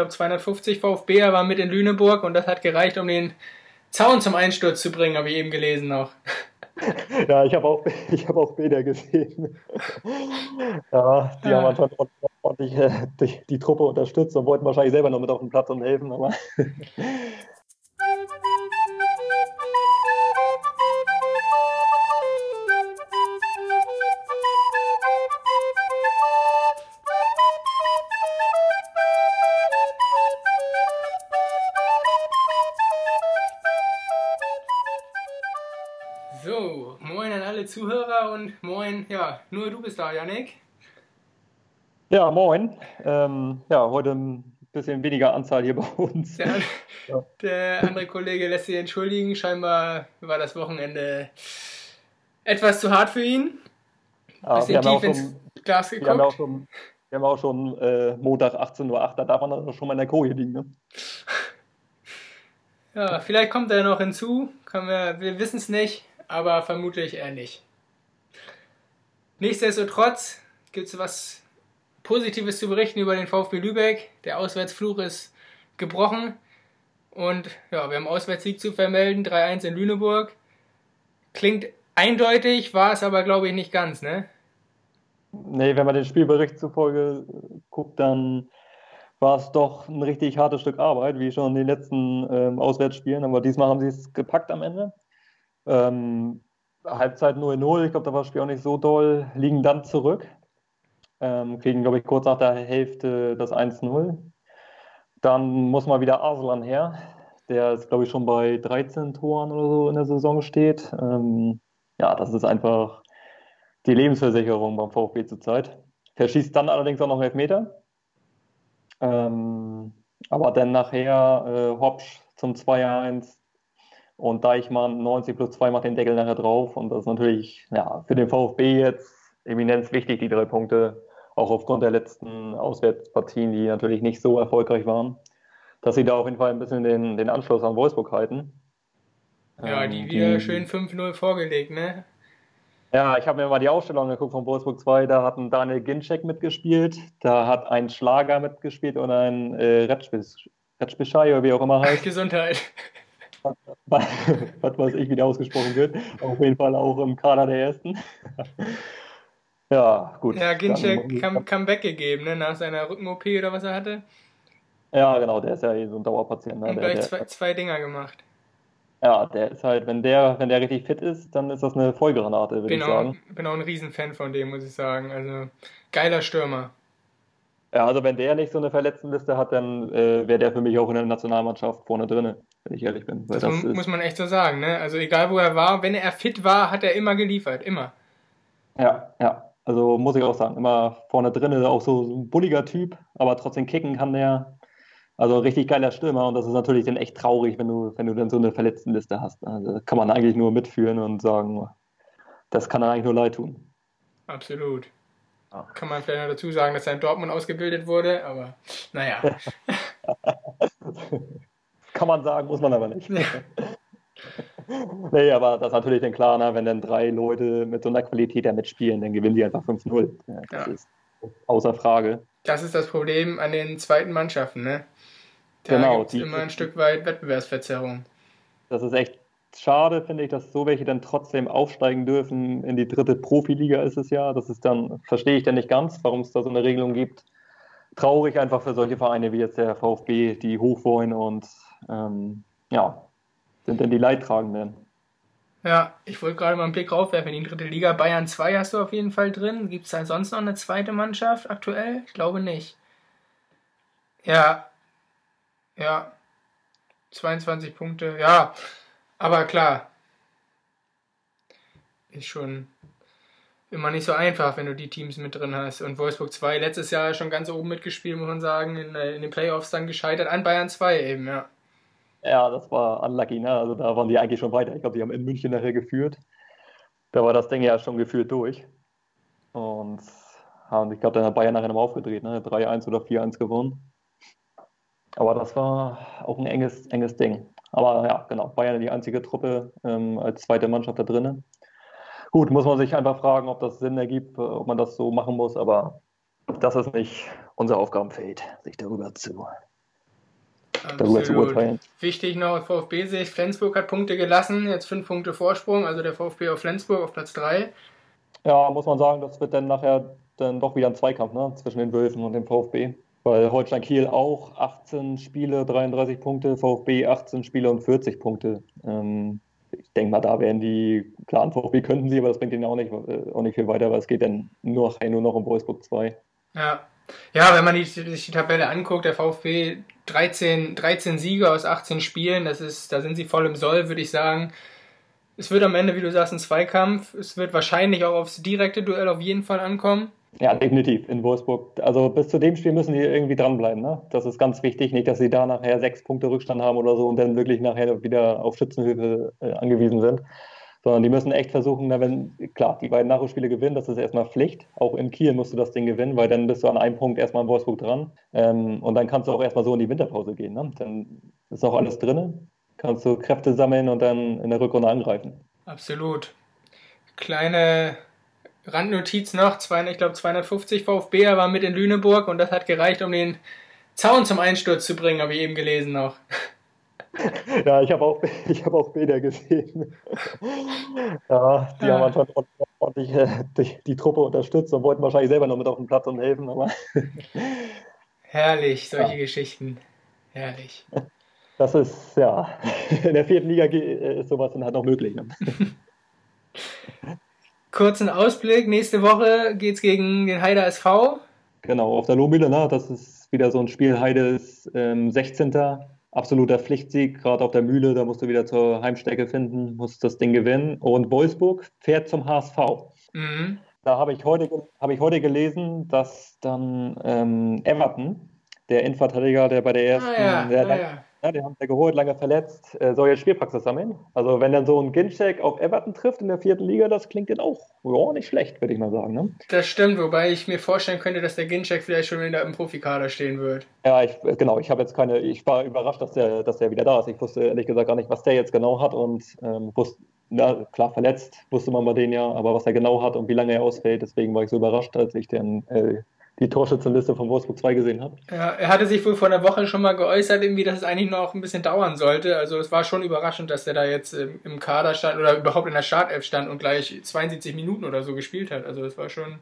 glaube 250 VfB war mit in Lüneburg und das hat gereicht, um den Zaun zum Einsturz zu bringen, habe ich eben gelesen noch. Ja, ich habe auch, hab auch Bilder gesehen. Ja, die haben anscheinend ordentlich äh, die, die, Truppe unterstützt und wollten wahrscheinlich selber noch mit auf den Platz und helfen. Aber ja, nur du bist da, Janik. Ja, moin. Ähm, ja, heute ein bisschen weniger Anzahl hier bei uns. Der, ja. der andere Kollege lässt sich entschuldigen. Scheinbar war das Wochenende etwas zu hart für ihn. Ja, bisschen tief ins schon, Glas geguckt. Wir haben auch schon, wir haben auch schon äh, Montag 18.08 Uhr, da darf man dann schon mal in der Koje liegen. Ne? Ja, vielleicht kommt er noch hinzu. Wir, wir wissen es nicht aber vermutlich eher nicht. Nichtsdestotrotz gibt es was Positives zu berichten über den VfB Lübeck. Der Auswärtsfluch ist gebrochen und ja, wir haben Auswärtssieg zu vermelden, 3-1 in Lüneburg. Klingt eindeutig, war es aber glaube ich nicht ganz, ne? Nee, wenn man den Spielbericht zufolge guckt, dann war es doch ein richtig hartes Stück Arbeit, wie schon in den letzten ähm, Auswärtsspielen. Aber diesmal haben sie es gepackt am Ende. Ähm, Halbzeit 0-0, ich glaube, da war das Spiel auch nicht so doll, liegen dann zurück. Ähm, kriegen, glaube ich, kurz nach der Hälfte das 1-0. Dann muss mal wieder Arslan her, der ist, glaube ich, schon bei 13 Toren oder so in der Saison steht. Ähm, ja, das ist einfach die Lebensversicherung beim VfB zurzeit. Verschießt dann allerdings auch noch Elfmeter. Ähm, aber dann nachher äh, Hopsch zum 2-1 und Deichmann 90 plus 2 macht den Deckel nachher drauf. Und das ist natürlich ja, für den VfB jetzt eminenz wichtig, die drei Punkte, auch aufgrund der letzten Auswärtspartien, die natürlich nicht so erfolgreich waren, dass sie da auf jeden Fall ein bisschen den, den Anschluss an Wolfsburg halten. Ja, die ähm, wieder die, schön 5-0 vorgelegt, ne? Ja, ich habe mir mal die Ausstellung geguckt von Wolfsburg 2. Da hat ein Daniel Ginczek mitgespielt, da hat ein Schlager mitgespielt und ein äh, Retschbischei oder wie auch immer heißt. Gesundheit was weiß ich, wie der ausgesprochen wird. Auf jeden Fall auch im Kader der Ersten. ja, gut. Ja, Ginczek kam, Comeback gegeben, ne, nach seiner Rücken-OP oder was er hatte. Ja, genau, der ist ja eh so ein Dauerpatient. Ne? Und gleich zwei, zwei Dinger gemacht. Ja, der ist halt, wenn der, wenn der richtig fit ist, dann ist das eine Vollgranate, würde ich sagen. Bin auch ein Riesenfan von dem, muss ich sagen. Also geiler Stürmer. Ja, also wenn der nicht so eine Verletztenliste hat, dann äh, wäre der für mich auch in der Nationalmannschaft vorne drin, wenn ich ehrlich bin. Das, das muss man echt so sagen, ne? Also egal wo er war, wenn er fit war, hat er immer geliefert, immer. Ja, ja. Also muss ich auch sagen, immer vorne drin, auch so, so ein bulliger Typ, aber trotzdem kicken kann der. Also richtig geiler Stürmer und das ist natürlich dann echt traurig, wenn du, wenn du dann so eine Verletztenliste hast. Also kann man eigentlich nur mitführen und sagen, das kann er eigentlich nur leid tun. Absolut. Kann man vielleicht noch dazu sagen, dass er in Dortmund ausgebildet wurde, aber naja. Kann man sagen, muss man aber nicht. nee, aber das ist natürlich dann klar, ne, wenn dann drei Leute mit so einer Qualität da mitspielen, dann gewinnen die einfach 5-0. Ja, das ja. ist außer Frage. Das ist das Problem an den zweiten Mannschaften, ne? Da genau. gibt es immer ein Stück weit Wettbewerbsverzerrung. Das ist echt schade, finde ich, dass so welche dann trotzdem aufsteigen dürfen. In die dritte Profiliga ist es ja. Das ist dann, verstehe ich dann nicht ganz, warum es da so eine Regelung gibt. Traurig einfach für solche Vereine wie jetzt der VfB, die hoch wollen und ähm, ja, sind dann die Leidtragenden. Ja, ich wollte gerade mal einen Blick raufwerfen in die dritte Liga. Bayern 2 hast du auf jeden Fall drin. Gibt es da sonst noch eine zweite Mannschaft aktuell? Ich glaube nicht. Ja. Ja. 22 Punkte. Ja, aber klar, ist schon immer nicht so einfach, wenn du die Teams mit drin hast. Und Wolfsburg 2 letztes Jahr schon ganz oben mitgespielt, muss man sagen, in, äh, in den Playoffs dann gescheitert an Bayern 2 eben, ja. Ja, das war unlucky, ne? Also da waren die eigentlich schon weiter. Ich glaube, die haben in München nachher geführt. Da war das Ding ja schon geführt durch. Und haben, ich glaube, dann hat Bayern nachher nochmal aufgedreht, ne? 3-1 oder 4-1 gewonnen. Aber das war auch ein enges, enges Ding. Aber ja, genau, Bayern die einzige Truppe ähm, als zweite Mannschaft da drinnen. Gut, muss man sich einfach fragen, ob das Sinn ergibt, äh, ob man das so machen muss, aber das ist nicht unser Aufgabenfeld, sich darüber zu darüber zu urteilen. Wichtig noch, VfB sich, Flensburg hat Punkte gelassen, jetzt fünf Punkte Vorsprung, also der VfB auf Flensburg auf Platz 3. Ja, muss man sagen, das wird dann nachher dann doch wieder ein Zweikampf ne, zwischen den Wölfen und dem VfB. Weil Holstein Kiel auch 18 Spiele, 33 Punkte, VfB 18 Spiele und 40 Punkte. Ähm, ich denke mal, da werden die, klar, VfB könnten sie, aber das bringt ihnen auch nicht, äh, auch nicht viel weiter, weil es geht dann nur, nur noch um Wolfsburg 2. Ja. Ja, wenn man sich die Tabelle anguckt, der VfB 13, 13 Siege aus 18 Spielen, das ist, da sind sie voll im Soll, würde ich sagen. Es wird am Ende, wie du sagst, ein Zweikampf. Es wird wahrscheinlich auch aufs direkte Duell auf jeden Fall ankommen. Ja, definitiv in Wolfsburg. Also bis zu dem Spiel müssen die irgendwie dranbleiben. Ne? Das ist ganz wichtig. Nicht, dass sie da nachher sechs Punkte Rückstand haben oder so und dann wirklich nachher wieder auf Schützenhilfe äh, angewiesen sind. Sondern die müssen echt versuchen, na, wenn, klar, die beiden Nachholspiele gewinnen, das ist erstmal Pflicht. Auch in Kiel musst du das Ding gewinnen, weil dann bist du an einem Punkt erstmal in Wolfsburg dran. Ähm, und dann kannst du auch erstmal so in die Winterpause gehen. Ne? Dann ist auch alles drin. Kannst du Kräfte sammeln und dann in der Rückrunde angreifen. Absolut. Kleine Randnotiz noch, ich glaube 250 VfB war mit in Lüneburg und das hat gereicht, um den Zaun zum Einsturz zu bringen, habe ich eben gelesen noch. Ja, ich habe auch, hab auch Bilder gesehen. Ja, die ja. haben anscheinend ordentlich äh, die, die, Truppe unterstützt und wollten wahrscheinlich selber noch mit auf den Platz und helfen. Aber Herrlich, solche ja. Geschichten. Herrlich. Das ist, ja, in der vierten Liga ist sowas dann halt noch möglich. Ne? kurzen Ausblick. Nächste Woche geht es gegen den Heider SV. Genau, auf der Lohmühle. Ne? Das ist wieder so ein Spiel. Heide ist ähm, 16. Absoluter Pflichtsieg, gerade auf der Mühle. Da musst du wieder zur Heimstärke finden, musst das Ding gewinnen. Und Wolfsburg fährt zum HSV. Mhm. Da habe ich, heute, hab ich heute gelesen, dass dann ähm, Everton, der Innenverteidiger, der bei der ersten, ah, ja. der, ah, ja. Ja, den haben sie geholt, lange verletzt, äh, soll jetzt Spielpraxis sammeln. Also wenn dann so ein Ginchek auf Everton trifft in der vierten Liga, das klingt dann auch ja, nicht schlecht, würde ich mal sagen. Ne? Das stimmt, wobei ich mir vorstellen könnte, dass der Ginchek vielleicht schon wieder im Profikader stehen wird. Ja, ich, genau, ich habe jetzt keine, ich war überrascht, dass der, dass der wieder da ist. Ich wusste ehrlich gesagt gar nicht, was der jetzt genau hat und ähm, wusste, na, klar verletzt, wusste man bei denen ja, aber was er genau hat und wie lange er ausfällt, deswegen war ich so überrascht, als ich den äh, die Torschützenliste von Wolfsburg 2 gesehen habe. Ja, er hatte sich wohl vor einer Woche schon mal geäußert, irgendwie, dass es eigentlich noch ein bisschen dauern sollte. Also es war schon überraschend, dass er da jetzt im Kader stand oder überhaupt in der Startelf stand und gleich 72 Minuten oder so gespielt hat. Also es war schon.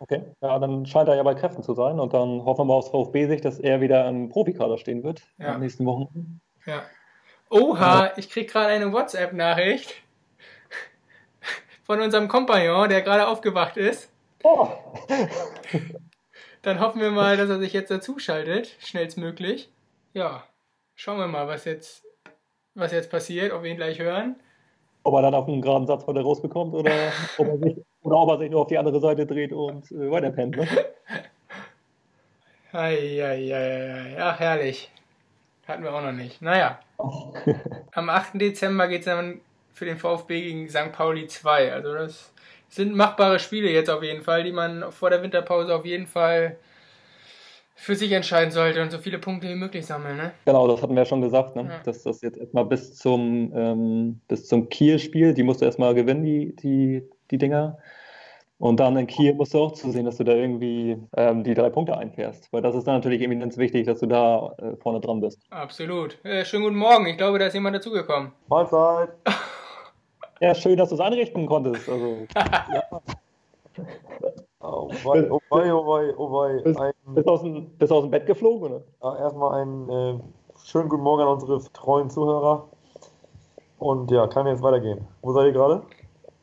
Okay, ja, dann scheint er ja bei Kräften zu sein und dann hoffen wir aufs VfB-Sicht, dass er wieder im Profikader stehen wird ja. in den nächsten Wochen. Ja. Oha, ja. ich krieg gerade eine WhatsApp-Nachricht von unserem Kompagnon, der gerade aufgewacht ist. Oh. Dann hoffen wir mal, dass er sich jetzt dazuschaltet, schnellstmöglich. Ja, schauen wir mal, was jetzt, was jetzt passiert, ob wir ihn gleich hören. Ob er dann auf einen geraden Satz von der rausbekommt oder ob er sich, oder ob er sich nur auf die andere Seite dreht und äh, weiterpennt. Ne? Eieiei, ja, herrlich. Hatten wir auch noch nicht. Naja. Am 8. Dezember geht es dann für den VfB gegen St. Pauli 2. Also das sind machbare Spiele jetzt auf jeden Fall, die man vor der Winterpause auf jeden Fall für sich entscheiden sollte und so viele Punkte wie möglich sammeln. Ne? Genau, das hatten wir ja schon gesagt, ne? Ja. dass das jetzt erstmal bis zum, ähm, zum Kiel-Spiel, die musst du erstmal gewinnen, die, die, die Dinger. Und dann in Kiel musst du auch zusehen, dass du da irgendwie ähm, die drei Punkte einfährst. Weil das ist dann natürlich eminenz wichtig, dass du da äh, vorne dran bist. Absolut. Äh, schönen guten Morgen. Ich glaube, da ist jemand dazugekommen. Mahlzeit. Ja, schön, dass du es einrichten konntest. Also, ja. Oh wei, oh wei, oh wei, oh wei. Bist, ein, bist, aus, dem, bist aus dem Bett geflogen, oder? Ja, erstmal einen äh, schönen guten Morgen an unsere treuen Zuhörer. Und ja, kann jetzt weitergehen. Wo seid ihr gerade?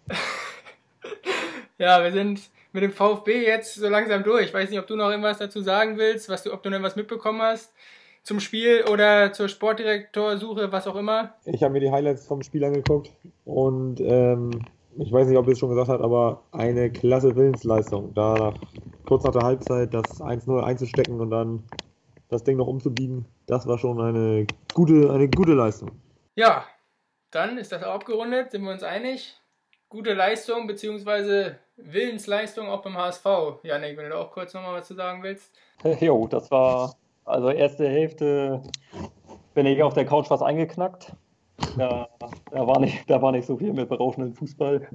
ja, wir sind mit dem VfB jetzt so langsam durch. Ich weiß nicht, ob du noch irgendwas dazu sagen willst, was du, ob du noch irgendwas mitbekommen hast zum Spiel oder zur Sportdirektorsuche, was auch immer? Ich habe mir die Highlights vom Spiel angeguckt und ähm, ich weiß nicht, ob ihr es schon gesagt habt, aber eine klasse Willensleistung. Da nach, kurz nach der Halbzeit das 1-0 einzustecken und dann das Ding noch umzubiegen, das war schon eine gute, eine gute Leistung. Ja, dann ist das auch abgerundet, sind wir uns einig. Gute Leistung bzw. Willensleistung auch beim HSV. Janik, wenn du da auch kurz nochmal was zu sagen willst. Jo, das war also erste Hälfte bin ich auf der Couch fast eingeknackt. Da, da, war, nicht, da war nicht so viel mit berauschendem Fußball.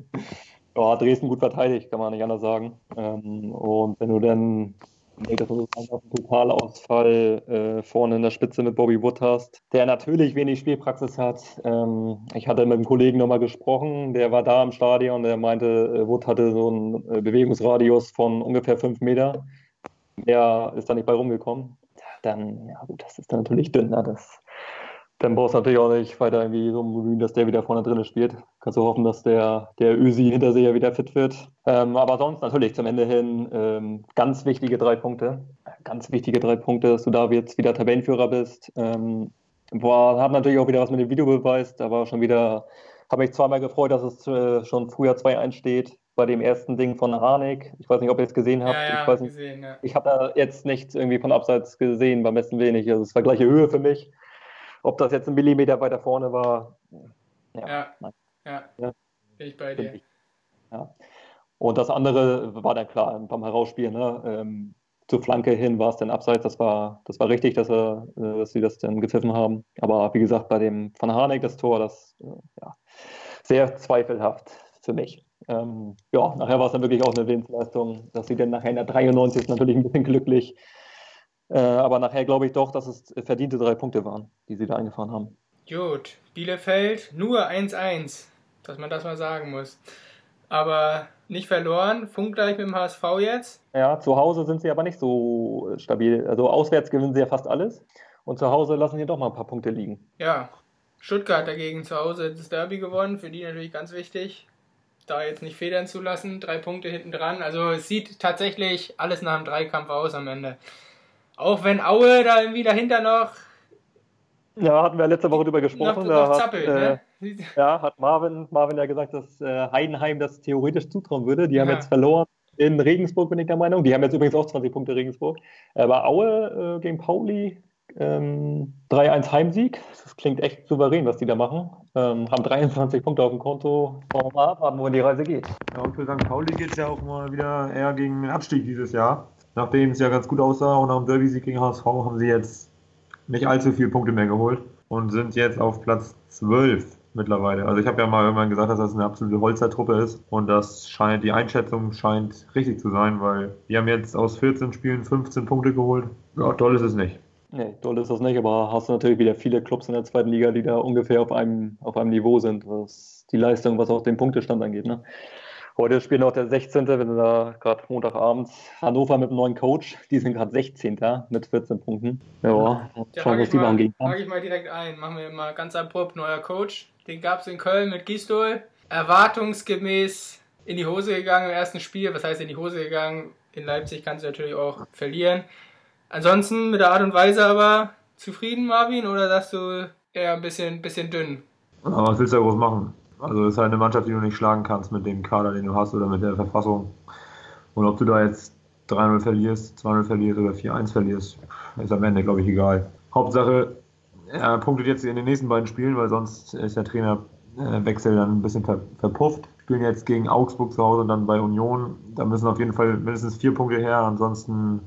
Ja, Dresden gut verteidigt, kann man nicht anders sagen. Ähm, und wenn du dann Nee, das Totalausfall äh, vorne in der Spitze mit Bobby Wood hast, der natürlich wenig Spielpraxis hat. Ähm, ich hatte mit einem Kollegen nochmal gesprochen, der war da im Stadion, der meinte, äh, Wood hatte so einen äh, Bewegungsradius von ungefähr fünf Meter. Mehr ist da nicht bei rumgekommen. Dann, ja gut, das ist dann natürlich dünn. Ne? Das dann brauchst du natürlich auch nicht weiter irgendwie so bemühen, dass der wieder vorne drin spielt. Kannst du hoffen, dass der, der Ösi hinter sich ja wieder fit wird. Ähm, aber sonst natürlich zum Ende hin ähm, ganz wichtige drei Punkte. Ganz wichtige drei Punkte, dass du da jetzt wieder Tabellenführer bist. Ähm, boah, hat natürlich auch wieder was mit dem Video beweist, aber schon wieder habe mich zweimal gefreut, dass es äh, schon früher 2-1 steht bei dem ersten Ding von Harnik. Ich weiß nicht, ob ihr es gesehen habt. Ja, ja, ich weiß nicht, gesehen, ja. ich habe da jetzt nichts irgendwie von abseits gesehen, beim besten wenig. Also es war gleiche Höhe für mich. Ob das jetzt ein Millimeter weiter vorne war, ja. Ja, bin ich bei dir. Ja. Und das andere war dann klar beim Herausspielen. Ne? Ähm, zur Flanke hin war es dann abseits. Das war, das war richtig, dass, er, äh, dass sie das dann gepfiffen haben. Aber wie gesagt, bei dem Van Harnik, das Tor, das äh, ja, sehr zweifelhaft für mich. Ähm, ja, nachher war es dann wirklich auch eine Willensleistung, dass sie dann nachher in der 93. natürlich ein bisschen glücklich. Äh, aber nachher glaube ich doch, dass es verdiente drei Punkte waren, die sie da eingefahren haben. Gut, Bielefeld nur 1-1, dass man das mal sagen muss. Aber nicht verloren, punktgleich mit dem HSV jetzt. Ja, zu Hause sind sie aber nicht so stabil. Also auswärts gewinnen sie ja fast alles. Und zu Hause lassen sie doch mal ein paar Punkte liegen. Ja, Stuttgart dagegen zu Hause das Derby gewonnen, für die natürlich ganz wichtig. Da jetzt nicht federn zu lassen, drei Punkte hinten dran. Also es sieht tatsächlich alles nach einem Dreikampf aus am Ende. Auch wenn Aue da irgendwie dahinter noch, Ja, hatten wir letzte Woche drüber noch, gesprochen. noch da zappelt, hat, ne? äh, ja, hat Marvin, Marvin ja gesagt, dass äh, Heidenheim das theoretisch zutrauen würde. Die haben Ja. jetzt verloren in Regensburg, bin ich der Meinung. Die haben jetzt übrigens auch 20 Punkte Regensburg. Aber Aue äh, gegen Pauli, ähm, 3-1 Heimsieg. Das klingt echt souverän, was die da machen. Ähm, haben 23 Punkte auf dem Konto. Wollen wir mal abwarten, wohin die Reise geht. Ja, und für St. Pauli geht es ja auch mal wieder eher gegen den Abstieg dieses Jahr. Nachdem es ja ganz gut aussah und nach dem Derby-Sieg gegen HSV haben sie jetzt nicht allzu viele Punkte mehr geholt und sind jetzt auf Platz 12 mittlerweile. Also ich habe ja mal irgendwann gesagt, dass das eine absolute Holzertruppe ist und das scheint, die Einschätzung scheint richtig zu sein, weil die haben jetzt aus 14 Spielen 15 Punkte geholt. Ja, toll ist es nicht. Nee, toll ist das nicht, aber hast du natürlich wieder viele Clubs in der zweiten Liga, die da ungefähr auf einem, auf einem Niveau sind, was die Leistung, was auch den Punktestand angeht. Ne? Heute spielt noch der 16., wenn du da gerade Montagabends Hannover mit einem neuen Coach, die sind gerade 16. mit 14 Punkten. Ja, Ja, schauen, hake was die mal, gegen hake ich mal direkt ein. Machen wir mal ganz abrupt. Neuer Coach. Den gab es in Köln mit Gistol. Erwartungsgemäß in die Hose gegangen im ersten Spiel. Was heißt in die Hose gegangen? In Leipzig kannst du natürlich auch verlieren. Ansonsten mit der Art und Weise aber zufrieden, Marvin? Oder sagst du eher ein bisschen, bisschen dünn? Aber was willst du da groß machen? Also es ist halt eine Mannschaft, die du nicht schlagen kannst mit dem Kader, den du hast oder mit der Verfassung. Und ob du da jetzt 3-0 verlierst, 2-0 verlierst oder 4-1 verlierst, ist am Ende, glaube ich, egal. Hauptsache, er punktet jetzt in den nächsten beiden Spielen, weil sonst ist der Trainerwechsel dann ein bisschen ver verpufft. Spielen jetzt gegen Augsburg zu Hause und dann bei Union. Da müssen auf jeden Fall mindestens vier Punkte her, ansonsten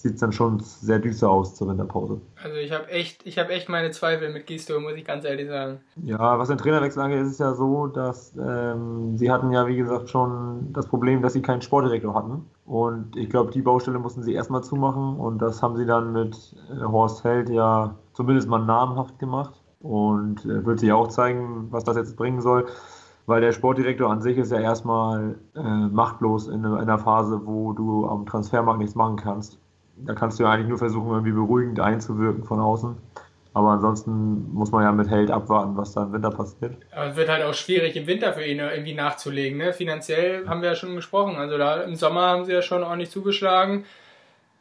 sieht es dann schon sehr düster aus zur Winterpause. Also ich habe echt, ich habe echt meine Zweifel mit Gistol, muss ich ganz ehrlich sagen. Ja, was den Trainerwechsel angeht, ist es ja so, dass ähm, sie hatten ja, wie gesagt, schon das Problem, dass sie keinen Sportdirektor hatten. Und ich glaube, die Baustelle mussten sie erstmal zumachen. Und das haben sie dann mit äh, Horst Held ja zumindest mal namhaft gemacht. Und äh, wird sich auch zeigen, was das jetzt bringen soll. Weil der Sportdirektor an sich ist ja erstmal äh, machtlos in, in einer Phase, wo du am Transfermarkt nichts machen kannst. Da kannst du ja eigentlich nur versuchen, irgendwie beruhigend einzuwirken von außen. Aber ansonsten muss man ja mit Held abwarten, was da im Winter passiert. Aber es wird halt auch schwierig im Winter für ihn irgendwie nachzulegen. Ne? Finanziell haben wir ja schon gesprochen. Also da im Sommer haben sie ja schon ordentlich zugeschlagen.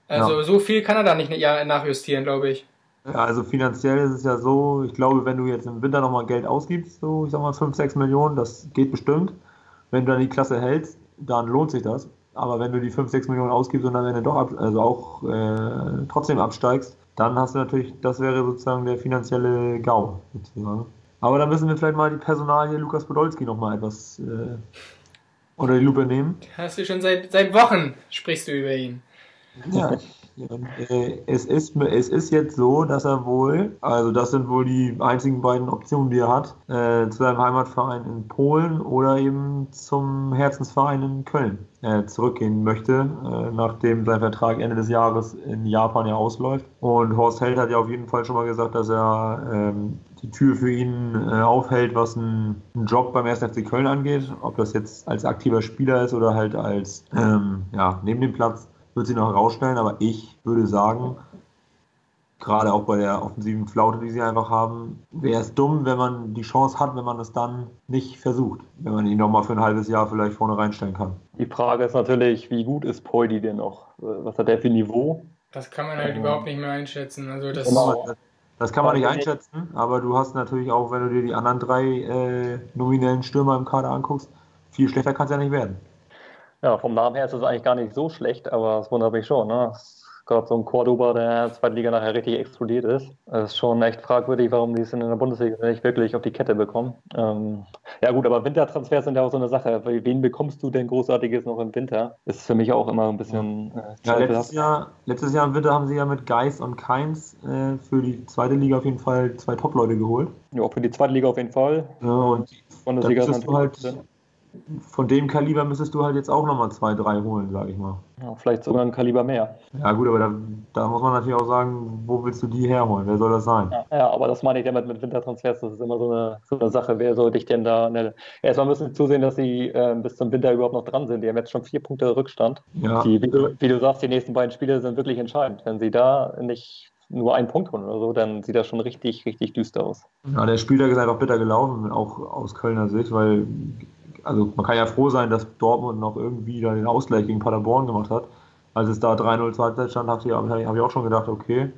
Also Ja. so viel kann er da nicht ja, nachjustieren, glaube ich. Ja, also finanziell ist es ja so, ich glaube, wenn du jetzt im Winter nochmal Geld ausgibst, so ich sag mal 5, 6 Millionen, das geht bestimmt. Wenn du dann die Klasse hältst, dann lohnt sich das. Aber wenn du die 5, 6 Millionen ausgibst und dann am Ende doch ab, also auch äh, trotzdem absteigst, dann hast du natürlich, das wäre sozusagen der finanzielle GAU sozusagen. Aber da müssen wir vielleicht mal die Personalie Lukas Podolski nochmal etwas äh, unter die Lupe nehmen. Hast du schon seit, seit Wochen sprichst du über ihn. Ja, äh, es, ist, es ist jetzt so, dass er wohl, also das sind wohl die einzigen beiden Optionen, die er hat, äh, zu seinem Heimatverein in Polen oder eben zum Herzensverein in Köln äh, zurückgehen möchte, äh, nachdem sein Vertrag Ende des Jahres in Japan ja ausläuft. Und Horst Held hat ja auf jeden Fall schon mal gesagt, dass er ähm, die Tür für ihn äh, aufhält, was einen, einen Job beim 1. FC Köln angeht. Ob das jetzt als aktiver Spieler ist oder halt als ähm, ja, neben dem Platz, wird sie noch herausstellen. Aber ich würde sagen, gerade auch bei der offensiven Flaute, die sie einfach haben, wäre es dumm, wenn man die Chance hat, wenn man es dann nicht versucht, wenn man ihn nochmal für ein halbes Jahr vielleicht vorne reinstellen kann. Die Frage ist natürlich, wie gut ist Poidi denn noch? Was hat der für Niveau? Das kann man halt ähm, überhaupt nicht mehr einschätzen. Also das genau. Das kann man nicht einschätzen, aber du hast natürlich auch, wenn du dir die anderen drei äh, nominellen Stürmer im Kader anguckst, viel schlechter kann es ja nicht werden. Ja, vom Namen her ist es eigentlich gar nicht so schlecht, aber es wundert mich schon. Ne? gerade so ein Cordoba, der in der zweiten Liga nachher richtig explodiert ist. Es ist schon echt fragwürdig, warum die es in der Bundesliga nicht wirklich auf die Kette bekommen. Ähm, ja gut, aber Wintertransfers sind ja auch so eine Sache. Wen bekommst du denn Großartiges noch im Winter? Ist für mich auch immer ein bisschen äh, ja, letztes, Jahr, letztes Jahr im Winter haben sie ja mit Geis und Keins äh, für die zweite Liga auf jeden Fall zwei Top-Leute geholt. Ja, auch für die zweite Liga auf jeden Fall. Ja, und Bundesliga ist halt von dem Kaliber müsstest du halt jetzt auch nochmal zwei, drei holen, sag ich mal. Ja, vielleicht sogar ein Kaliber mehr. Ja, gut, aber da, da, muss man natürlich auch sagen, wo willst du die herholen? Wer soll das sein? Ja, ja aber das meine ich damit mit Wintertransfers. Das ist immer so eine, so eine Sache. Wer soll dich denn da. Ne? Erstmal müssen sie zusehen, dass sie äh, bis zum Winter überhaupt noch dran sind. Die haben jetzt schon vier Punkte Rückstand. Ja. Die, wie, du, wie du sagst, die nächsten beiden Spiele sind wirklich entscheidend. Wenn sie da nicht nur einen Punkt holen oder so, dann sieht das schon richtig, richtig düster aus. Ja, der Spieltag ist einfach bitter gelaufen, auch aus Kölner Sicht, weil also man kann ja froh sein, dass Dortmund noch irgendwie da den Ausgleich gegen Paderborn gemacht hat. Als es da 3-0 zur Halbzeit stand, habe ich, hab ich auch schon gedacht, okay.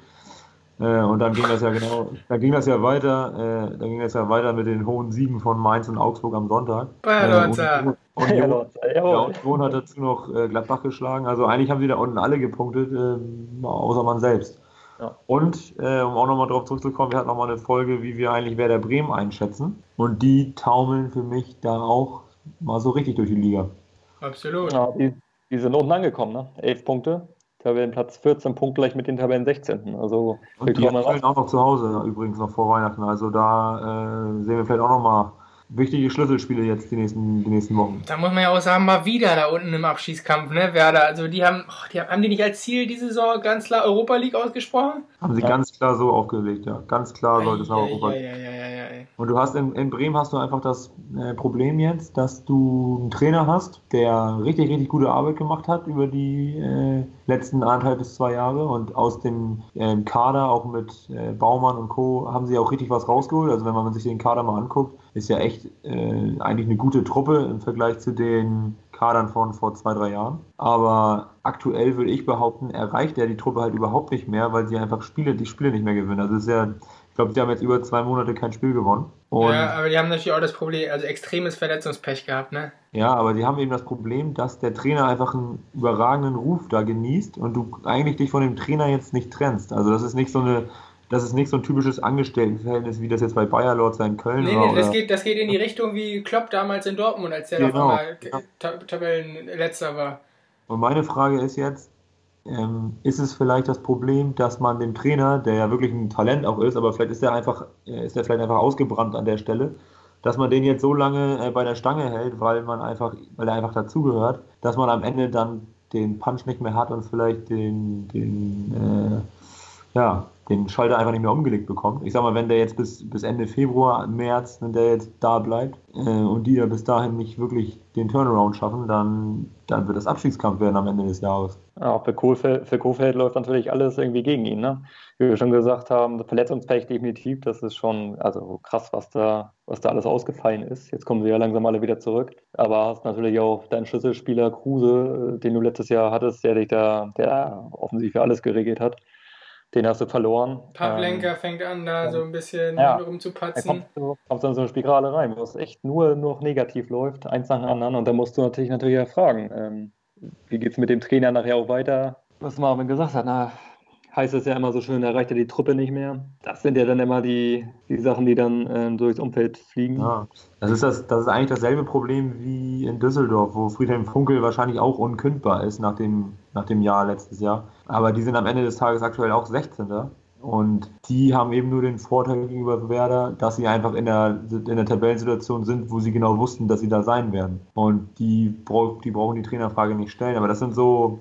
Äh, und dann ging das ja genau, da ging das ja weiter, äh, dann ging das ja weiter mit den hohen Siegen von Mainz und Augsburg am Sonntag. Äh, und, und, Union, ja, Union hat dazu noch äh, Gladbach geschlagen. Also eigentlich haben sie da unten alle gepunktet, äh, außer man selbst. Ja. Und äh, um auch nochmal darauf zurückzukommen, wir hatten nochmal eine Folge, wie wir eigentlich Werder Bremen einschätzen. Und die taumeln für mich da auch mal so richtig durch die Liga. Absolut. Ja, die, die sind unten angekommen, ne? Elf Punkte. Tabellenplatz 14 Punkt gleich mit den Tabellen 16. Also und die spielen auch noch zu Hause übrigens noch vor Weihnachten. Also da äh, sehen wir vielleicht auch noch mal wichtige Schlüsselspiele jetzt die nächsten, die nächsten Wochen. Da muss man ja auch sagen, mal wieder da unten im Abschießkampf, ne, Werder. Also die haben, oh, die haben, haben die nicht als Ziel diese Saison ganz klar Europa League ausgesprochen? Haben sie ja. ganz klar so aufgelegt, ja. Ganz klar sollte es nach Europa League. Ja, ja, ja, ja, Und du hast in, in Bremen hast du einfach das äh, Problem jetzt, dass du einen Trainer hast, der richtig, richtig gute Arbeit gemacht hat über die äh, letzten anderthalb bis zwei Jahre und aus dem äh, Kader, auch mit äh, Baumann und Co., haben sie auch richtig was rausgeholt. Also wenn man sich den Kader mal anguckt, ist ja echt äh, eigentlich eine gute Truppe im Vergleich zu den Kadern von vor zwei, drei Jahren. Aber aktuell würde ich behaupten, erreicht er die Truppe halt überhaupt nicht mehr, weil sie einfach Spiele, die Spiele nicht mehr gewinnen. Also es ist ja, ich glaube, die haben jetzt über zwei Monate kein Spiel gewonnen. Und ja, aber die haben natürlich auch das Problem, also extremes Verletzungspech gehabt, ne? Ja, aber die haben eben das Problem, dass der Trainer einfach einen überragenden Ruf da genießt und du eigentlich dich von dem Trainer jetzt nicht trennst. Also das ist nicht so eine das ist nicht so ein typisches Angestelltenverhältnis, wie das jetzt bei Bayer Lord sein Köln nee, war. Nee, das geht, das geht in die Richtung wie Klopp damals in Dortmund, als der genau, noch mal ja. Tabellenletzter war. Und meine Frage ist jetzt, ähm, ist es vielleicht das Problem, dass man dem Trainer, der ja wirklich ein Talent auch ist, aber vielleicht ist er einfach, äh, ist er vielleicht einfach ausgebrannt an der Stelle, dass man den jetzt so lange äh, bei der Stange hält, weil man einfach, weil er einfach dazugehört, dass man am Ende dann den Punch nicht mehr hat und vielleicht den, den äh, ja, den Schalter einfach nicht mehr umgelegt bekommt. Ich sag mal, wenn der jetzt bis, bis Ende Februar, März, wenn der jetzt da bleibt äh, und die ja bis dahin nicht wirklich den Turnaround schaffen, dann, dann wird das Abstiegskampf werden am Ende des Jahres. Ja, für Kohlfeld, für Kohlfeld läuft natürlich alles irgendwie gegen ihn. Ne? Wie wir schon gesagt haben, Verletzungspech definitiv, das ist schon also krass, was da, was da alles ausgefallen ist. Jetzt kommen sie ja langsam alle wieder zurück. Aber hast natürlich auch deinen Schlüsselspieler Kruse, den du letztes Jahr hattest, der dich da, der offensiv für alles geregelt hat den hast du verloren. Pavlenka ähm, fängt an, da so ein bisschen ja, rumzupatzen. Kommst du kommst in so eine Spirale rein, wo es echt nur noch negativ läuft, eins nach dem anderen. Und da musst du natürlich natürlich ja fragen, ähm, wie geht es mit dem Trainer nachher auch weiter? Was Marvin gesagt hat, na, heißt es ja immer so schön, erreicht er die Truppe nicht mehr. Das sind ja dann immer die, die Sachen, die dann ähm, durchs Umfeld fliegen. Ja, das ist, das, das ist eigentlich dasselbe Problem wie in Düsseldorf, wo Friedhelm Funkel wahrscheinlich auch unkündbar ist nach dem, nach dem Jahr letztes Jahr. Aber die sind am Ende des Tages aktuell auch 16. Und die haben eben nur den Vorteil gegenüber Werder, dass sie einfach in der, in der Tabellensituation sind, wo sie genau wussten, dass sie da sein werden. Und die, die brauchen die Trainerfrage nicht stellen. Aber das sind so,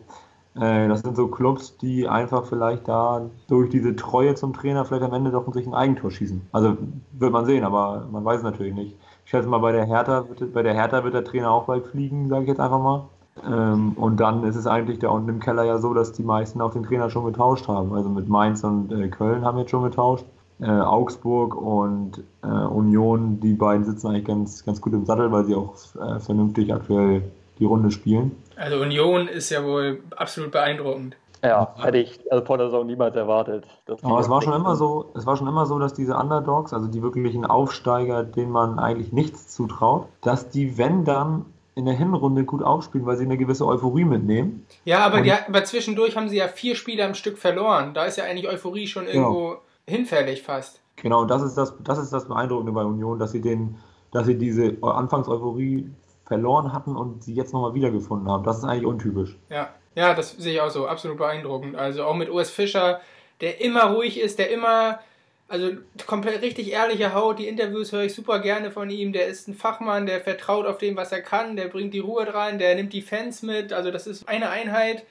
das sind so Clubs, die einfach vielleicht da durch diese Treue zum Trainer vielleicht am Ende doch sich ein Eigentor schießen. Also wird man sehen, aber man weiß es natürlich nicht. Ich schätze mal, bei der Hertha, bei der Hertha wird der Trainer auch bald fliegen, sage ich jetzt einfach mal. Ähm, und dann ist es eigentlich da unten im Keller ja so, dass die meisten auch den Trainer schon getauscht haben. Also mit Mainz und äh, Köln haben jetzt schon getauscht. Äh, Augsburg und äh, Union, die beiden sitzen eigentlich ganz, ganz gut im Sattel, weil sie auch äh, vernünftig aktuell die Runde spielen. Also Union ist ja wohl absolut beeindruckend. Ja, hätte ich also vor der Saison niemals erwartet. Aber es war schon immer so, es war schon immer so, dass diese Underdogs, also die wirklichen Aufsteiger, denen man eigentlich nichts zutraut, dass die, wenn dann in der Hinrunde gut aufspielen, weil sie eine gewisse Euphorie mitnehmen. Ja, aber, die, aber zwischendurch haben sie ja vier Spiele am Stück verloren. Da ist ja eigentlich Euphorie schon irgendwo genau. hinfällig fast. Genau, und das ist das, das ist das Beeindruckende bei Union, dass sie den, dass sie diese Anfangseuphorie verloren hatten und sie jetzt nochmal wiedergefunden haben. Das ist eigentlich untypisch. Ja. ja, das sehe ich auch so. Absolut beeindruckend. Also auch mit Urs Fischer, der immer ruhig ist, der immer also komplett richtig ehrliche Haut. Die Interviews höre ich super gerne von ihm. Der ist ein Fachmann, der vertraut auf dem, was er kann. Der bringt die Ruhe rein, der nimmt die Fans mit. Also das ist eine Einheit.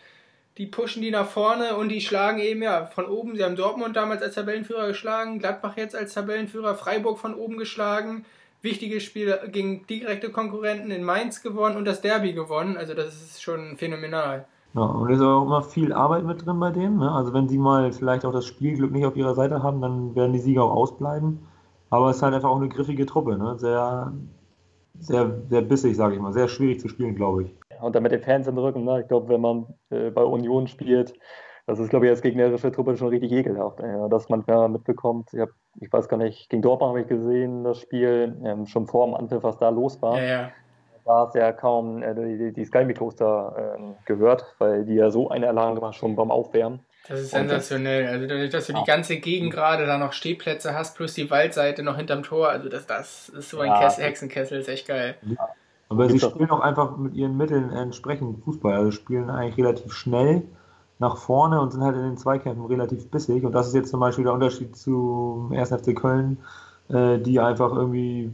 Die pushen die nach vorne und die schlagen eben ja von oben. Sie haben Dortmund damals als Tabellenführer geschlagen, Gladbach jetzt als Tabellenführer, Freiburg von oben geschlagen. Wichtige Spiele gegen direkte Konkurrenten in Mainz gewonnen und das Derby gewonnen. Also das ist schon phänomenal. Ja, und es ist auch immer viel Arbeit mit drin bei denen. Ne? Also wenn sie mal vielleicht auch das Spielglück nicht auf ihrer Seite haben, dann werden die Sieger auch ausbleiben. Aber es ist halt einfach auch eine griffige Truppe. Ne? Sehr, sehr, sehr bissig, sage ich mal. Sehr schwierig zu spielen, glaube ich. Und dann mit den Fans im Rücken. Ne? Ich glaube, wenn man äh, bei Union spielt, das ist, glaube ich, als gegnerische Truppe schon richtig ekelhaft. Ja, dass man ja mitbekommt, ich, hab, ich weiß gar nicht, gegen Dortmund habe ich gesehen, das Spiel, ähm, schon vor dem Anpfiff, was da los war. Ja, ja da es ja kaum äh, die, die Sky-Mikros da äh, gehört, weil die ja so eine Alarm gemacht schon beim Aufwärmen. Das ist sensationell. Also dadurch, dass du ja. die ganze Gegend gerade da noch Stehplätze hast, plus die Waldseite noch hinterm Tor, also das, das ist so ein ja. Kessel, Hexenkessel, ist echt geil. Ja. Aber sie spielen auch einfach mit ihren Mitteln entsprechend Fußball. Also spielen eigentlich relativ schnell nach vorne und sind halt in den Zweikämpfen relativ bissig. Und das ist jetzt zum Beispiel der Unterschied zu 1. FC Köln, äh, die einfach irgendwie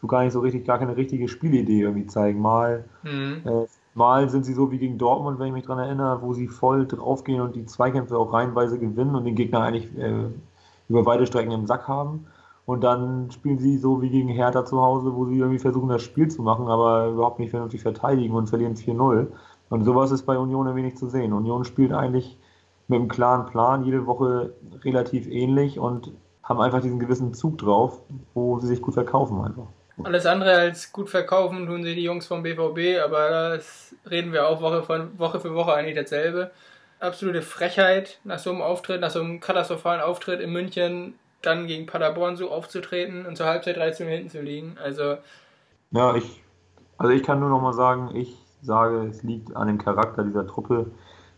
so gar nicht so richtig, gar keine richtige Spielidee irgendwie zeigen. Mal, mhm. äh, mal sind sie so wie gegen Dortmund, wenn ich mich daran erinnere, wo sie voll draufgehen und die Zweikämpfe auch reihenweise gewinnen und den Gegner eigentlich äh, über weite Strecken im Sack haben. Und dann spielen sie so wie gegen Hertha zu Hause, wo sie irgendwie versuchen, das Spiel zu machen, aber überhaupt nicht vernünftig verteidigen und verlieren 4-0. Und sowas ist bei Union ein wenig zu sehen. Union spielt eigentlich mit einem klaren Plan jede Woche relativ ähnlich und haben einfach diesen gewissen Zug drauf, wo sie sich gut verkaufen einfach. Alles andere als gut verkaufen tun sie die Jungs vom BVB, aber das reden wir auch Woche, von, Woche für Woche eigentlich dasselbe. Absolute Frechheit, nach so einem Auftritt, nach so einem katastrophalen Auftritt in München, dann gegen Paderborn so aufzutreten und zur Halbzeit 13 hinten zu liegen. Also. Ja, ich, also ich kann nur noch mal sagen, ich sage, es liegt an dem Charakter dieser Truppe,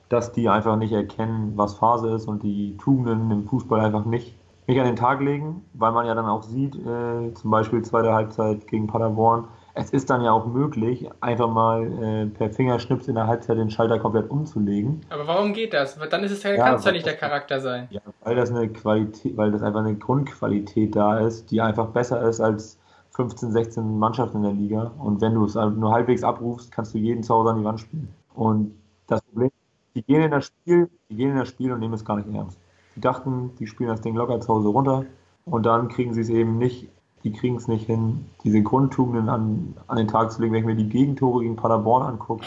dass die einfach nicht erkennen, was Phase ist und die Tugenden im Fußball einfach nicht nicht an den Tag legen, weil man ja dann auch sieht, äh, zum Beispiel zweite Halbzeit gegen Paderborn, es ist dann ja auch möglich, einfach mal äh, per Fingerschnips in der Halbzeit den Schalter komplett umzulegen. Aber warum geht das? Dann ist es ja, kann es ja nicht der Charakter sein. Ja, weil das eine Qualität, weil das einfach eine Grundqualität da ist, die einfach besser ist als 15, 16 Mannschaften in der Liga. Und wenn du es nur halbwegs abrufst, kannst du jeden zu Hause an die Wand spielen. Und das Problem, die gehen in das Spiel, die gehen in das Spiel und nehmen es gar nicht ernst. Die dachten, die spielen das Ding locker zu Hause runter und dann kriegen sie es eben nicht, die kriegen es nicht hin, diese Grundtugenden an, an den Tag zu legen, wenn ich mir die Gegentore gegen Paderborn angucke.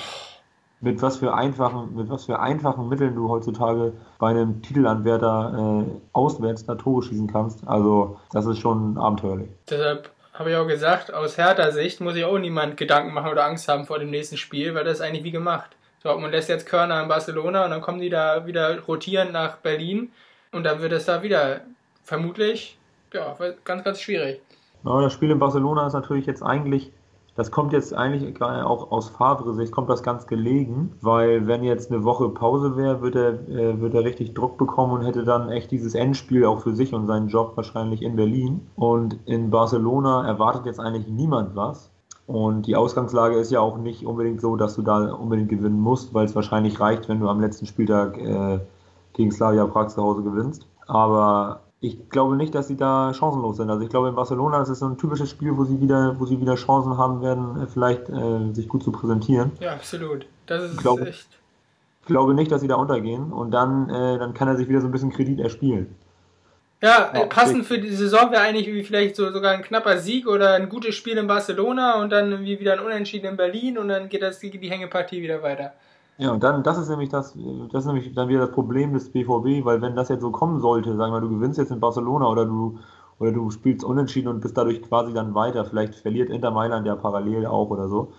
Mit was für einfachen, mit was für einfachen Mitteln du heutzutage bei einem Titelanwärter äh, auswärts da Tore schießen kannst. Also, das ist schon abenteuerlich. Deshalb habe ich auch gesagt, aus härter Sicht muss ich auch niemand Gedanken machen oder Angst haben vor dem nächsten Spiel, weil das ist eigentlich wie gemacht. Dortmund lässt jetzt Körner in Barcelona und dann kommen die da wieder rotierend nach Berlin und dann wird es da wieder vermutlich ja, ganz, ganz schwierig. Ja, das Spiel in Barcelona ist natürlich jetzt eigentlich das kommt jetzt eigentlich auch aus Favre-Sicht, kommt das ganz gelegen, weil wenn jetzt eine Woche Pause wäre, würde er, äh, würde er richtig Druck bekommen und hätte dann echt dieses Endspiel auch für sich und seinen Job wahrscheinlich in Berlin. Und in Barcelona erwartet jetzt eigentlich niemand was. Und die Ausgangslage ist ja auch nicht unbedingt so, dass du da unbedingt gewinnen musst, weil es wahrscheinlich reicht, wenn du am letzten Spieltag äh, gegen Slavia Prag zu Hause gewinnst. Aber ich glaube nicht, dass sie da chancenlos sind. Also ich glaube in Barcelona ist es so ein typisches Spiel, wo sie wieder, wo sie wieder Chancen haben werden, äh, vielleicht äh, sich gut zu präsentieren. Ja, absolut. Das ist ich glaube, echt. Ich glaube nicht, dass sie da untergehen und dann, äh, dann kann er sich wieder so ein bisschen Kredit erspielen. Ja, ja passend für die Saison wäre eigentlich wie vielleicht so sogar ein knapper Sieg oder ein gutes Spiel in Barcelona und dann irgendwie wieder ein Unentschieden in Berlin und dann geht das die Hängepartie wieder weiter. Ja, und dann, das ist nämlich das, das ist nämlich dann wieder das Problem des BVB, weil wenn das jetzt so kommen sollte, sagen wir, du gewinnst jetzt in Barcelona oder du, oder du spielst unentschieden und bist dadurch quasi dann weiter, vielleicht verliert Inter Mailand ja parallel auch oder so,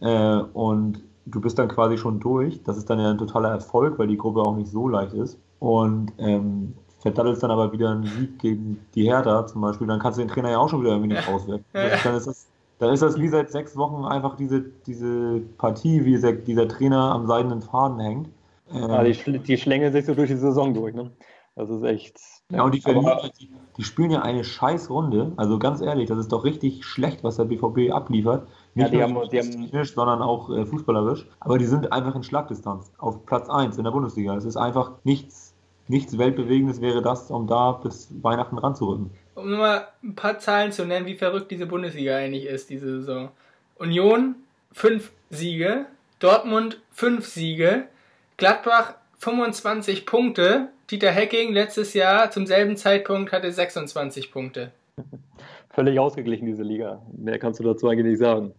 äh, und du bist dann quasi schon durch, das ist dann ja ein totaler Erfolg, weil die Gruppe auch nicht so leicht ist, und ähm, verdattelst dann aber wieder einen Sieg gegen die Hertha zum Beispiel, dann kannst du den Trainer ja auch schon wieder irgendwie nicht rauswerfen. Dann ist das dann ist das wie seit sechs Wochen einfach diese, diese Partie, wie dieser, dieser Trainer am seidenen Faden hängt. Ja, die, ähm, die schlängeln sich so durch die Saison durch. Ne? Das ist echt. Ja, und die, verlieren, die, die, spielen ja eine scheiß Runde. Also ganz ehrlich, das ist doch richtig schlecht, was der BVB abliefert. Nicht ja, die nur haben, die technisch, sondern auch äh, fußballerisch. Aber die sind einfach in Schlagdistanz auf Platz 1 in der Bundesliga. Es ist einfach nichts, nichts Weltbewegendes wäre das, um da bis Weihnachten ranzurücken um nur mal ein paar Zahlen zu nennen, wie verrückt diese Bundesliga eigentlich ist, diese Saison. Union, fünf Siege, Dortmund, fünf Siege, Gladbach, 25 Punkte, Dieter Hecking letztes Jahr zum selben Zeitpunkt hatte 26 Punkte. Völlig ausgeglichen, diese Liga. Mehr kannst du dazu eigentlich nicht sagen.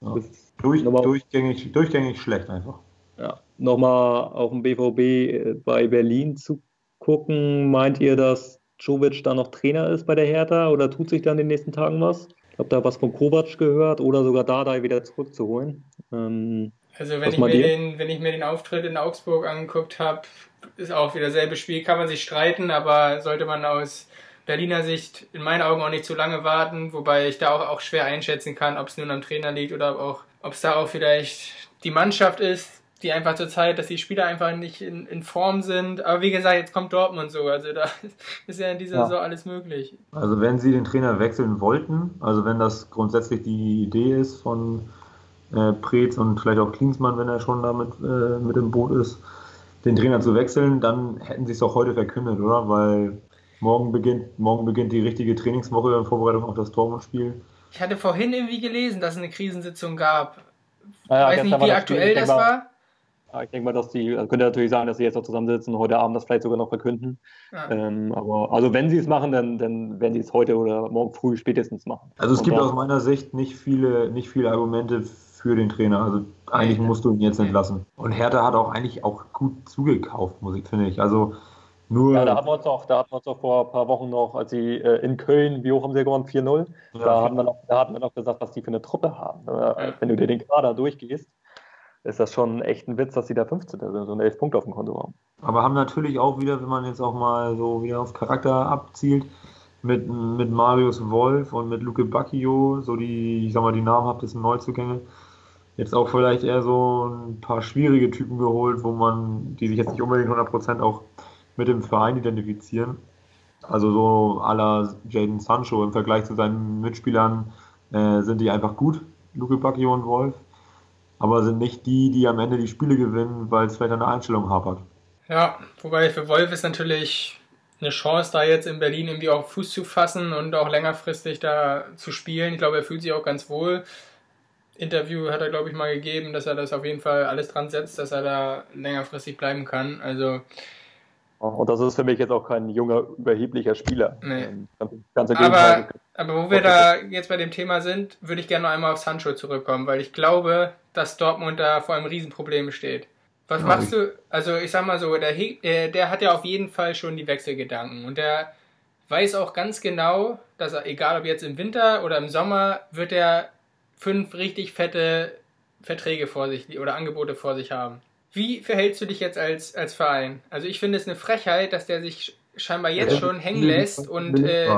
Ja. Durch, durchgängig, durchgängig schlecht einfach. Ja. Nochmal auf den BVB äh, bei Berlin zu gucken, meint ihr, dass Jovic da noch Trainer ist bei der Hertha oder tut sich dann in den nächsten Tagen was? Ich habe da was von Kovac gehört oder sogar Dardai wieder zurückzuholen. Ähm, also wenn ich, mir den, wenn ich mir den Auftritt in Augsburg angeguckt habe, ist auch wieder dasselbe Spiel, kann man sich streiten, aber sollte man aus Berliner Sicht in meinen Augen auch nicht zu lange warten, wobei ich da auch, auch schwer einschätzen kann, ob es nun am Trainer liegt oder auch, ob es da auch vielleicht die Mannschaft ist, die einfach zur Zeit, dass die Spieler einfach nicht in, in Form sind. Aber wie gesagt, jetzt kommt Dortmund so. Also da ist ja in dieser ja. Saison alles möglich. Also wenn sie den Trainer wechseln wollten, also wenn das grundsätzlich die Idee ist von äh, Preetz und vielleicht auch Klinsmann, wenn er schon damit äh, mit im Boot ist, den Trainer zu wechseln, dann hätten sie es auch heute verkündet, oder? Weil morgen beginnt, morgen beginnt die richtige Trainingswoche in Vorbereitung auf das Dortmund-Spiel. Ich hatte vorhin irgendwie gelesen, dass es eine Krisensitzung gab. Ich ja, weiß nicht, wie aktuell das war. Ich denke mal, dass die, also könnte natürlich sagen, dass sie jetzt noch zusammensitzen, heute Abend das vielleicht sogar noch verkünden. Ja. Ähm, aber also wenn sie es machen, dann, dann werden sie es heute oder morgen früh spätestens machen. Also es Und gibt aus meiner Sicht nicht viele, nicht viele Argumente für den Trainer. Also eigentlich musst du ihn jetzt entlassen. Und Hertha hat auch eigentlich auch gut zugekauft, muss ich, finde ich. Also nur ja, da hatten wir uns auch, da hatten wir uns auch vor ein paar Wochen noch, als sie äh, in Köln, wie hoch haben sie gewonnen? 4-0. Ja, da, hatten wir noch, da hatten wir noch gesagt, was die für eine Truppe haben. Äh, wenn du dir den Kader durchgehst, ist das schon echt ein Witz, dass sie da 15 sind, eine 11 Punkte auf dem Konto haben. Aber haben natürlich auch wieder, wenn man jetzt auch mal so wieder auf Charakter abzielt, mit, mit Marius Wolf und mit Luke Bacchio, so die, ich sag mal, die namhaftesten Neuzugänge, jetzt auch vielleicht eher so ein paar schwierige Typen geholt, wo man, die sich jetzt nicht unbedingt 100% auch mit dem Verein identifizieren. Also so à la Jaden Sancho im Vergleich zu seinen Mitspielern äh, sind die einfach gut, Luke Bacchio und Wolf aber sind nicht die, die am Ende die Spiele gewinnen, weil es vielleicht an der Einstellung hapert. Ja, wobei für Wolf ist natürlich eine Chance, da jetzt in Berlin irgendwie auch Fuß zu fassen und auch längerfristig da zu spielen. Ich glaube, er fühlt sich auch ganz wohl. Interview hat er, glaube ich, mal gegeben, dass er das auf jeden Fall alles dran setzt, dass er da längerfristig bleiben kann. Also und das ist für mich jetzt auch kein junger, überheblicher Spieler. Nee. Ähm, ganz, ganz aber, aber wo wir da jetzt bei dem Thema sind, würde ich gerne noch einmal auf Sancho zurückkommen, weil ich glaube, dass Dortmund da vor einem Riesenproblem steht. Was machst du? Also ich sag mal so, der, der, der hat ja auf jeden Fall schon die Wechselgedanken und der weiß auch ganz genau, dass er, egal ob jetzt im Winter oder im Sommer, wird er fünf richtig fette Verträge vor sich oder Angebote vor sich haben. Wie verhältst du dich jetzt als, als Verein? Also ich finde es eine Frechheit, dass der sich scheinbar jetzt schon hängen lässt und äh,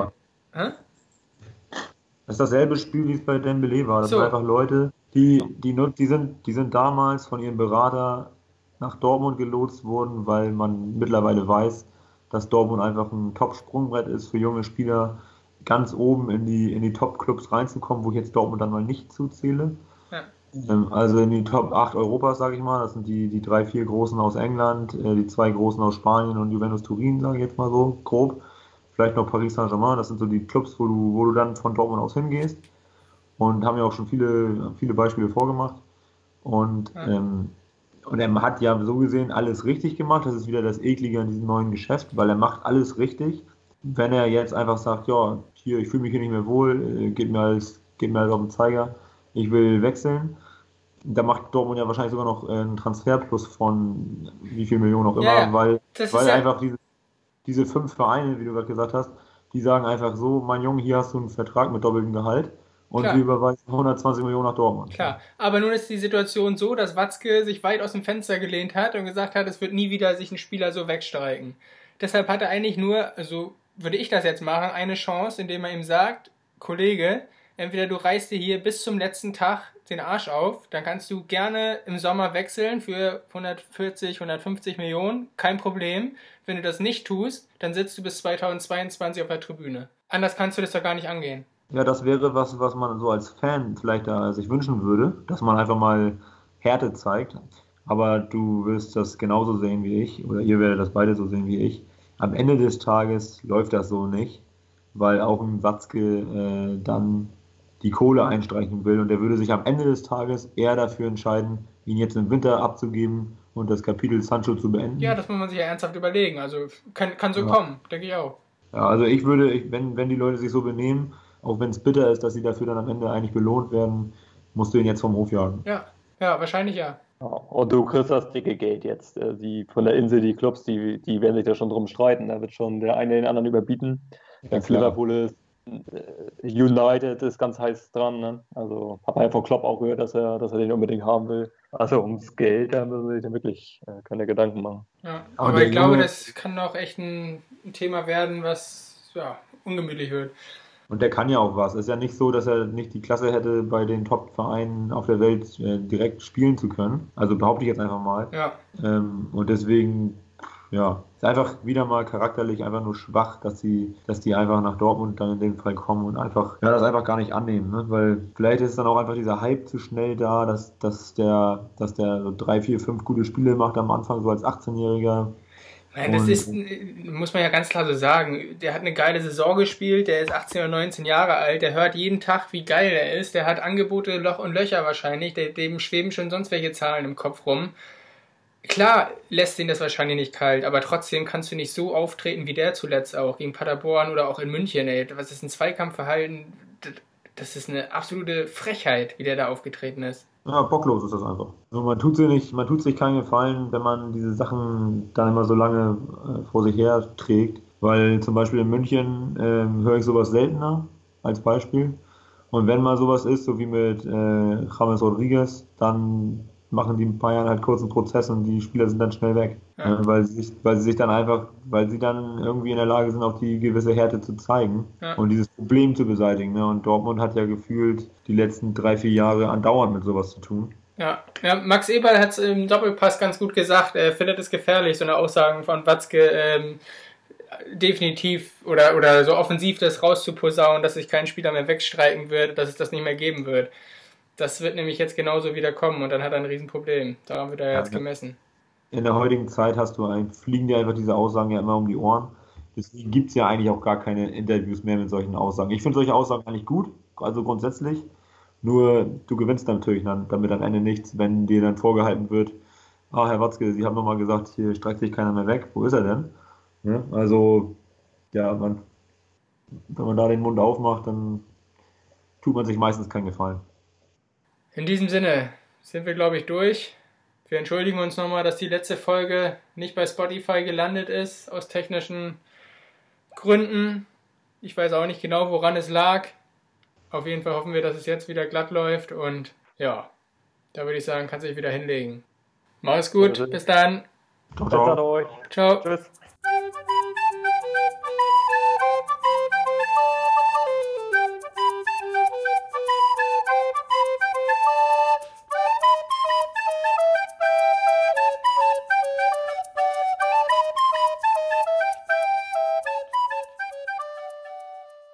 Das ist dasselbe Spiel, wie es bei Dembele war. Das So. sind einfach Leute, die, die, die, sind, die sind damals von ihrem Berater nach Dortmund gelotst worden, weil man mittlerweile weiß, dass Dortmund einfach ein Top-Sprungbrett ist für junge Spieler, ganz oben in die, in die Top-Clubs reinzukommen, wo ich jetzt Dortmund dann mal nicht zuzähle. Ja. Ähm, Also in die Top 8 Europas, sage ich mal. Das sind die, die drei, vier Großen aus England, äh, die zwei Großen aus Spanien und Juventus Turin, sage ich jetzt mal so grob. Vielleicht noch Paris Saint-Germain. Das sind so die Clubs, wo du, wo du dann von Dortmund aus hingehst. Und haben ja auch schon viele, viele Beispiele vorgemacht. Und, Ja. ähm, und er hat ja so gesehen alles richtig gemacht. Das ist wieder das Eklige an diesem neuen Geschäft, weil er macht alles richtig. Wenn er jetzt einfach sagt, ja, hier, ich fühle mich hier nicht mehr wohl, äh, geht mir alles, geht mir alles auf den Zeiger, ich will wechseln, da macht Dortmund ja wahrscheinlich sogar noch äh, einen Transferplus von wie viel Millionen auch immer, Ja, weil, weil ja, einfach diese, diese fünf Vereine, wie du gerade gesagt hast, die sagen einfach so, mein Junge, hier hast du einen Vertrag mit doppeltem Gehalt und Klar. wir überweisen 120 Millionen nach Dortmund. Klar, aber nun ist die Situation so, dass Watzke sich weit aus dem Fenster gelehnt hat und gesagt hat, es wird nie wieder sich ein Spieler so wegstreiken. Deshalb hat er eigentlich nur, also würde ich das jetzt machen, eine Chance, indem er ihm sagt, Kollege, entweder du reißt dir hier bis zum letzten Tag den Arsch auf, dann kannst du gerne im Sommer wechseln für 140, 150 Millionen, kein Problem. Wenn du das nicht tust, dann sitzt du bis 2022 auf der Tribüne. Anders kannst du das doch gar nicht angehen. Ja, das wäre was, was man so als Fan vielleicht da sich wünschen würde, dass man einfach mal Härte zeigt. Aber du wirst das genauso sehen wie ich, oder ihr werdet das beide so sehen wie ich. Am Ende des Tages läuft das so nicht, weil auch ein Watzke äh, dann die Kohle einstreichen will und der würde sich am Ende des Tages eher dafür entscheiden, ihn jetzt im Winter abzugeben und das Kapitel Sancho zu beenden. Ja, das muss man sich ja ernsthaft überlegen. Also kann, kann so Ja. kommen, denke ich auch. Ja, also ich würde, ich, wenn, wenn die Leute sich so benehmen, auch wenn es bitter ist, dass sie dafür dann am Ende eigentlich belohnt werden, musst du ihn jetzt vom Hof jagen. Ja, ja, wahrscheinlich ja. Ja, und du kriegst das dicke Geld jetzt. Äh, Die von der Insel, die Clubs, die, die werden sich da schon drum streiten. Da wird schon der eine den anderen überbieten. Jetzt Liverpool ist, äh, United ist ganz heiß dran. Ne? Also man ja von Klopp auch gehört, dass er, dass er den unbedingt haben will. Also ums Geld, da müssen sie sich dann wirklich äh, keine Gedanken machen. ja. Aber Aber ich glaube, das kann auch echt ein ein Thema werden, was ja, ungemütlich wird. Und der kann ja auch was. Es ist ja nicht so, dass er nicht die Klasse hätte, bei den Top-Vereinen auf der Welt äh, direkt spielen zu können. Also behaupte ich jetzt einfach mal. Ja, Ähm, und deswegen, ja, ist einfach wieder mal charakterlich einfach nur schwach, dass sie, dass die einfach nach Dortmund dann in dem Fall kommen und einfach, ja, das einfach gar nicht annehmen, ne? Weil vielleicht ist dann auch einfach dieser Hype zu schnell da, dass, dass der, dass der so drei, vier, fünf gute Spiele macht am Anfang, so als 18-Jähriger. Nein, das ist, muss man ja ganz klar so sagen. Der hat eine geile Saison gespielt, der ist 18 oder 19 Jahre alt, der hört jeden Tag, wie geil er ist, der hat Angebote Loch und Löcher wahrscheinlich, dem schweben schon sonst welche Zahlen im Kopf rum. Klar lässt ihn das wahrscheinlich nicht kalt, aber trotzdem kannst du nicht so auftreten wie der zuletzt auch, gegen Paderborn oder auch in München, ey. Was ist ein Zweikampfverhalten? Das ist eine absolute Frechheit, wie der da aufgetreten ist. Ja, bocklos ist das einfach. Also man tut sich nicht, man tut sich keinen Gefallen, wenn man diese Sachen dann immer so lange äh, vor sich her trägt. Weil zum Beispiel in München ähm, höre ich sowas seltener als Beispiel. Und wenn mal sowas ist, so wie mit äh, James Rodriguez, dann machen die Bayern halt kurzen Prozess und die Spieler sind dann schnell weg. Ja. Äh, weil, sie sich, weil sie sich dann einfach, weil sie dann irgendwie in der Lage sind, auch die gewisse Härte zu zeigen Ja. und dieses Problem zu beseitigen. Ne? Und Dortmund hat ja gefühlt die letzten drei, vier Jahre andauernd mit sowas zu tun. Ja, ja Max Eberl hat es im Doppelpass ganz gut gesagt. Er findet es gefährlich, so eine Aussagen von Watzke ähm, definitiv oder, oder so offensiv das rauszuposaunen, dass sich kein Spieler mehr wegstreiken wird, dass es das nicht mehr geben wird. Das wird nämlich jetzt genauso wieder kommen und dann hat er ein Riesenproblem. Daran wird er Ja, jetzt ja. gemessen. In der heutigen Zeit hast du ein, fliegen dir einfach diese Aussagen ja immer um die Ohren. Deswegen gibt es ja eigentlich auch gar keine Interviews mehr mit solchen Aussagen. Ich finde solche Aussagen eigentlich gut, also grundsätzlich. Nur du gewinnst natürlich dann damit am Ende nichts, wenn dir dann vorgehalten wird, ah, Herr Watzke, Sie haben nochmal gesagt, hier streckt sich keiner mehr weg. Wo ist er denn? Ne? Also, ja, man, wenn man da den Mund aufmacht, dann tut man sich meistens keinen Gefallen. In diesem Sinne sind wir, glaube ich, durch. Wir entschuldigen uns nochmal, dass die letzte Folge nicht bei Spotify gelandet ist, aus technischen Gründen. Ich weiß auch nicht genau, woran es lag. Auf jeden Fall hoffen wir, dass es jetzt wieder glatt läuft und ja, da würde ich sagen, kannst du dich wieder hinlegen. Mach es gut, bis dann. Ciao, ciao. Ciao. Tschüss.